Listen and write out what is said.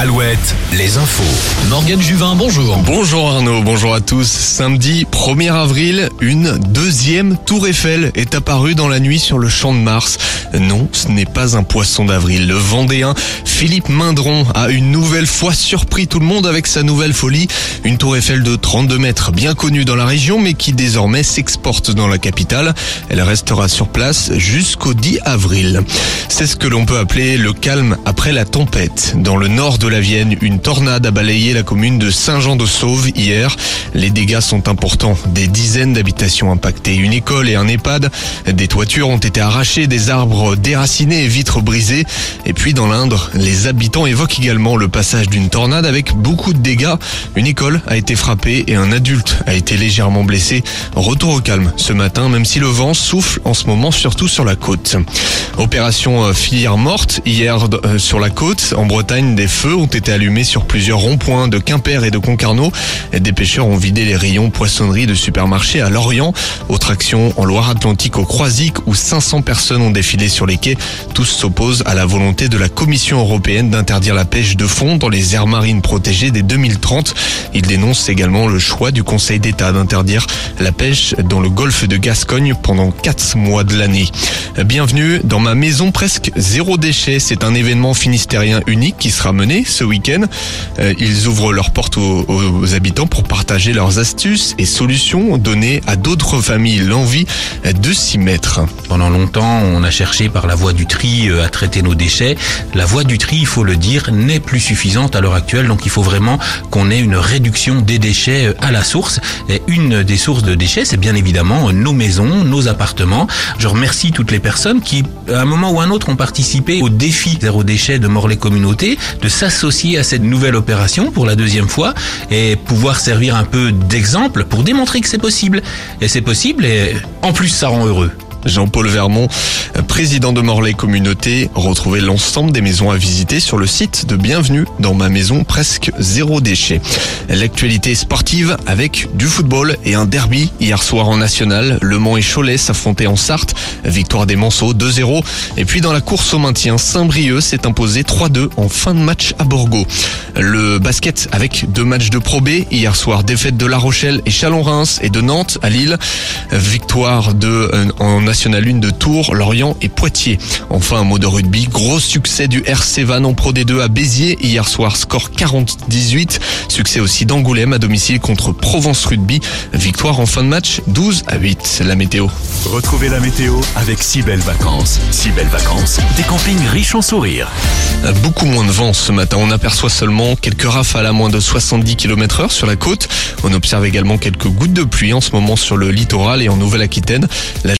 Alouette, les infos. Morgane Juvin, bonjour. Bonjour Arnaud, bonjour à tous. Samedi 1er avril, une deuxième tour Eiffel est apparue dans la nuit sur le champ de Mars. Non, ce n'est pas un poisson d'avril. Le Vendéen Philippe Mindron a une nouvelle fois surpris tout le monde avec sa nouvelle folie. Une tour Eiffel de 32 mètres, bien connue dans la région, mais qui désormais s'exporte dans la capitale. Elle restera sur place jusqu'au 10 avril. C'est ce que l'on peut appeler le calme après la tempête. Dans le nord de la Vienne, une tornade a balayé la commune de Saint-Jean-de-Sauve hier. Les dégâts sont importants. Des dizaines d'habitations impactées, une école et un EHPAD. Des toitures ont été arrachées, des arbres déracinés et vitres brisées. Et puis dans l'Indre, les habitants évoquent également le passage d'une tornade avec beaucoup de dégâts. Une école a été frappée et un adulte a été légèrement blessé. Retour au calme ce matin, même si le vent souffle en ce moment surtout sur la côte. Opération euh, filière morte hier euh, sur la côte. En Bretagne, des feux ont été allumés sur plusieurs ronds-points de Quimper et de Concarneau. Des pêcheurs ont vidé les rayons poissonnerie de supermarchés à Lorient. Autre action en Loire-Atlantique au Croisic où 500 personnes ont défilé sur les quais. Tous s'opposent à la volonté de la Commission européenne d'interdire la pêche de fond dans les aires marines protégées dès 2030. Ils dénoncent également le choix du Conseil d'État d'interdire la pêche dans le golfe de Gascogne pendant 4 mois de l'année. Bienvenue dans ma maison presque zéro déchet. C'est un événement finistérien unique qui sera mené ce week-end. Euh, Ils ouvrent leurs portes aux, aux habitants pour partager leurs astuces et solutions, donner à d'autres familles l'envie de s'y mettre. Pendant longtemps, on a cherché par la voie du tri euh, à traiter nos déchets. La voie du tri, il faut le dire, n'est plus suffisante à l'heure actuelle. Donc il faut vraiment qu'on ait une réduction des déchets euh, à la source. Et une des sources de déchets, c'est bien évidemment nos maisons, nos appartements. Je remercie toutes les personnes qui, à un moment ou un autre, ont participé au défi zéro déchet de Morlaix Communauté, de s'associer à cette nouvelle opération pour la deuxième fois et pouvoir servir un peu d'exemple pour démontrer que c'est possible. Et c'est possible et en plus ça rend heureux. Jean-Paul Vermont, président de Morlaix Communauté, retrouvez l'ensemble des maisons à visiter sur le site de Bienvenue dans ma maison presque zéro déchet. L'actualité sportive avec du football et un derby hier soir en national. Le Mans et Cholet s'affrontaient en Sarthe. Victoire des Manceaux 2-0. Et puis dans la course au maintien, Saint-Brieuc s'est imposé 3-2 en fin de match à Borgo. Le basket avec deux matchs de Pro B. Hier soir, défaite de La Rochelle et Chalon-Reims et de Nantes à Lille. Victoire de, euh, en National 1 de Tours, Lorient et Poitiers. Enfin, un mot de rugby. Gros succès du RC Van en Pro D2 à Béziers. Hier soir, score 40-18. Succès aussi d'Angoulême à domicile contre Provence Rugby. Victoire en fin de match 12 à 8. La météo. Retrouvez la météo avec si belles vacances. Si belles vacances, des campings riches en sourires. Beaucoup moins de vent ce matin. On aperçoit seulement quelques rafales à moins de 70 km heure sur la côte. On observe également quelques gouttes de pluie en ce moment sur le littoral et en Nouvelle-Aquitaine.